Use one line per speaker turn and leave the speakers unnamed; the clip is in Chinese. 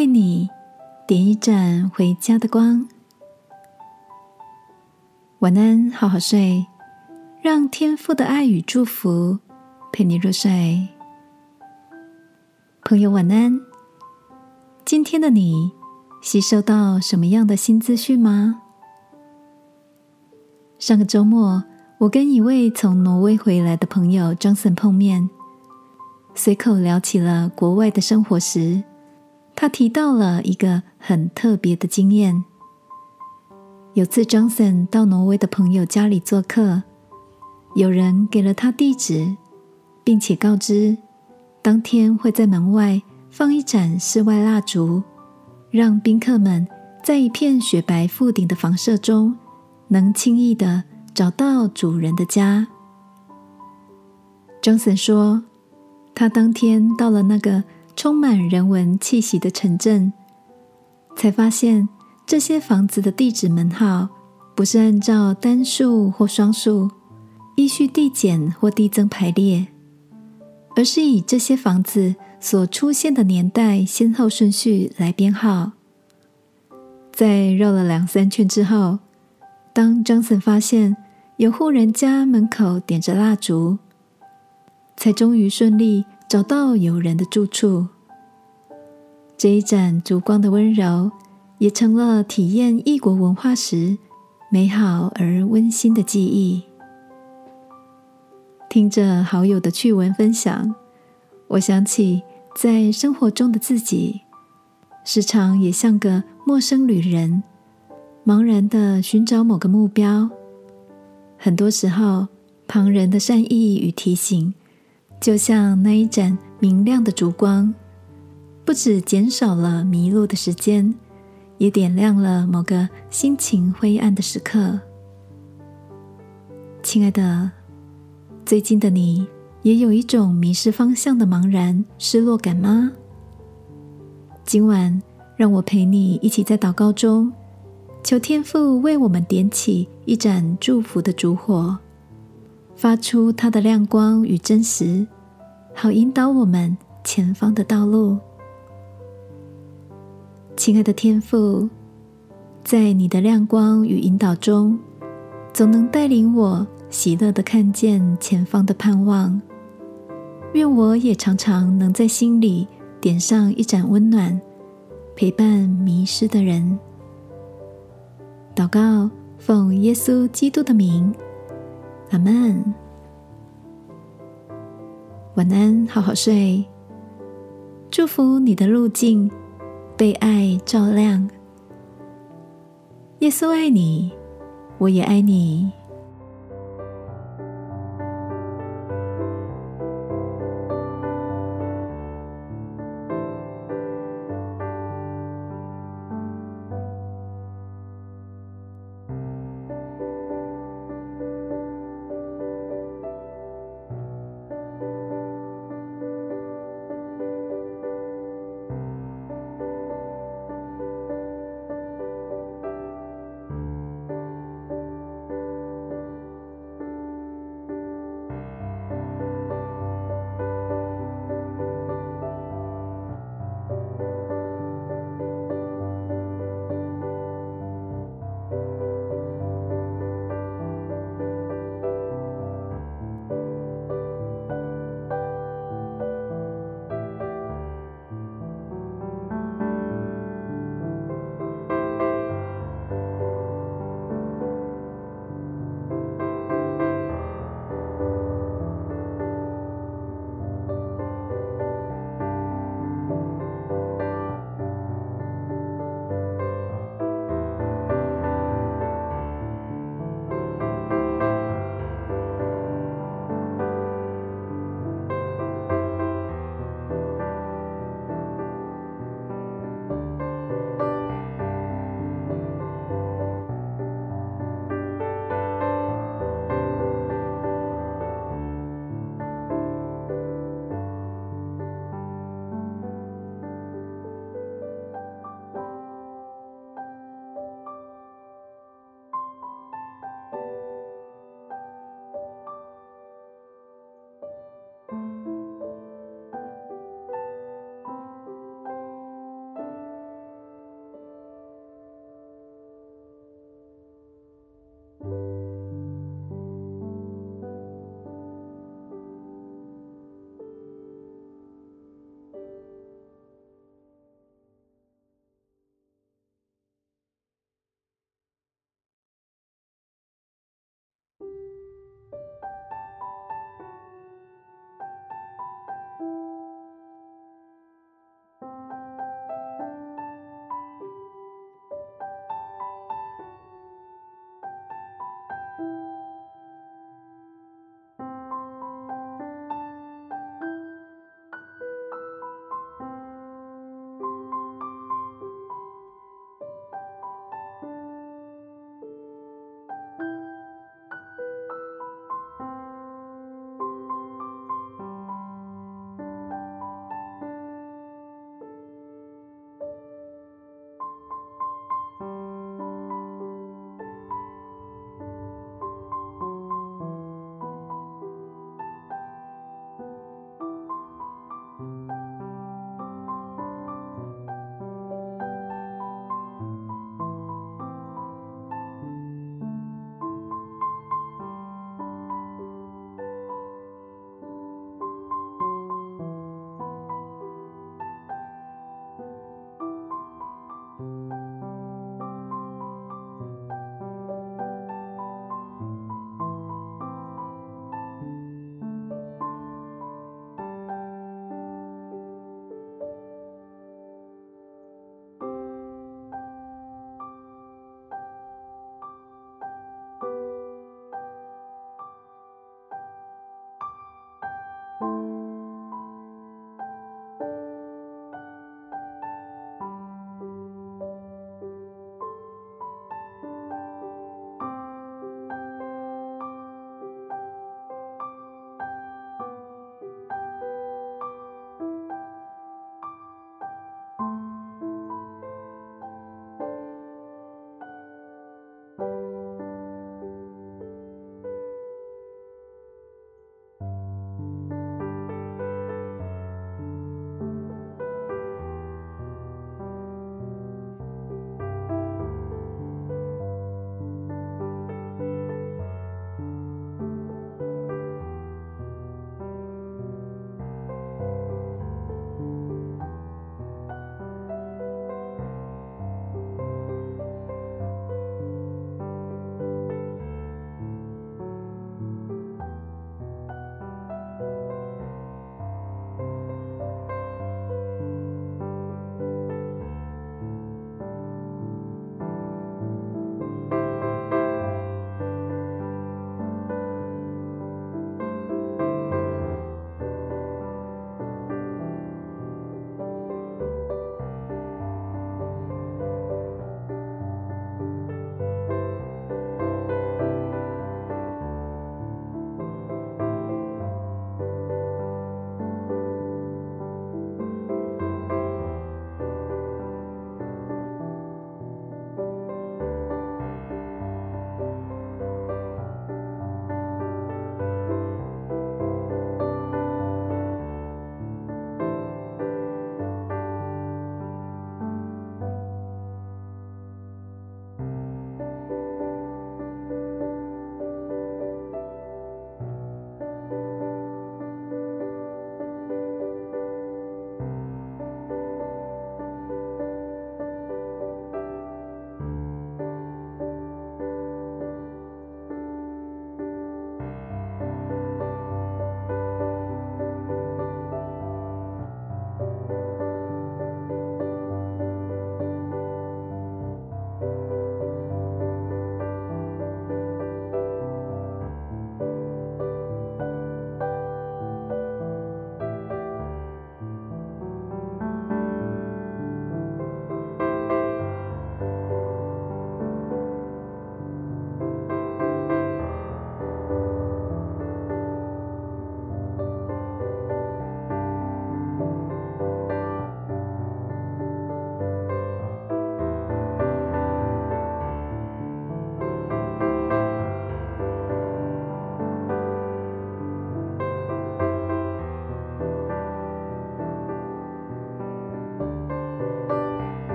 为你点一盏回家的光。晚安，好好睡，让天父的爱与祝福陪你入睡。朋友，晚安。今天的你吸收到什么样的新资讯吗？上个周末，我跟一位从挪威回来的朋友张森碰面。随口聊起了国外的生活时，他提到了一个很特别的经验。有次，Johnson 到挪威的朋友家里做客，有人给了他地址，并且告知当天会在门外放一盏室外蜡烛，让宾客们在一片雪白覆顶的房舍中，能轻易的找到主人的家。Johnson 说。他当天到了那个充满人文气息的城镇，才发现这些房子的地址门号不是按照单数或双数依序递减或递增排列，而是以这些房子所出现的年代先后顺序来编号。在绕了两三圈之后，当张森发现有户人家门口点着蜡烛。才终于顺利找到有人的住处。这一盏烛光的温柔，也成了体验异国文化时美好而温馨的记忆。听着好友的趣闻分享，我想起在生活中的自己，时常也像个陌生旅人，茫然的寻找某个目标。很多时候，旁人的善意与提醒。就像那一盏明亮的烛光，不止减少了迷路的时间，也点亮了某个心情灰暗的时刻。亲爱的，最近的你也有一种迷失方向的茫然失落感吗？今晚，让我陪你一起在祷告中，求天父为我们点起一盏祝福的烛火。发出它的亮光与真实，好引导我们前方的道路。亲爱的天父，在你的亮光与引导中，总能带领我喜乐的看见前方的盼望。愿我也常常能在心里点上一盏温暖，陪伴迷失的人。祷告，奉耶稣基督的名。阿门。晚安，好好睡。祝福你的路径被爱照亮。耶稣爱你，我也爱你。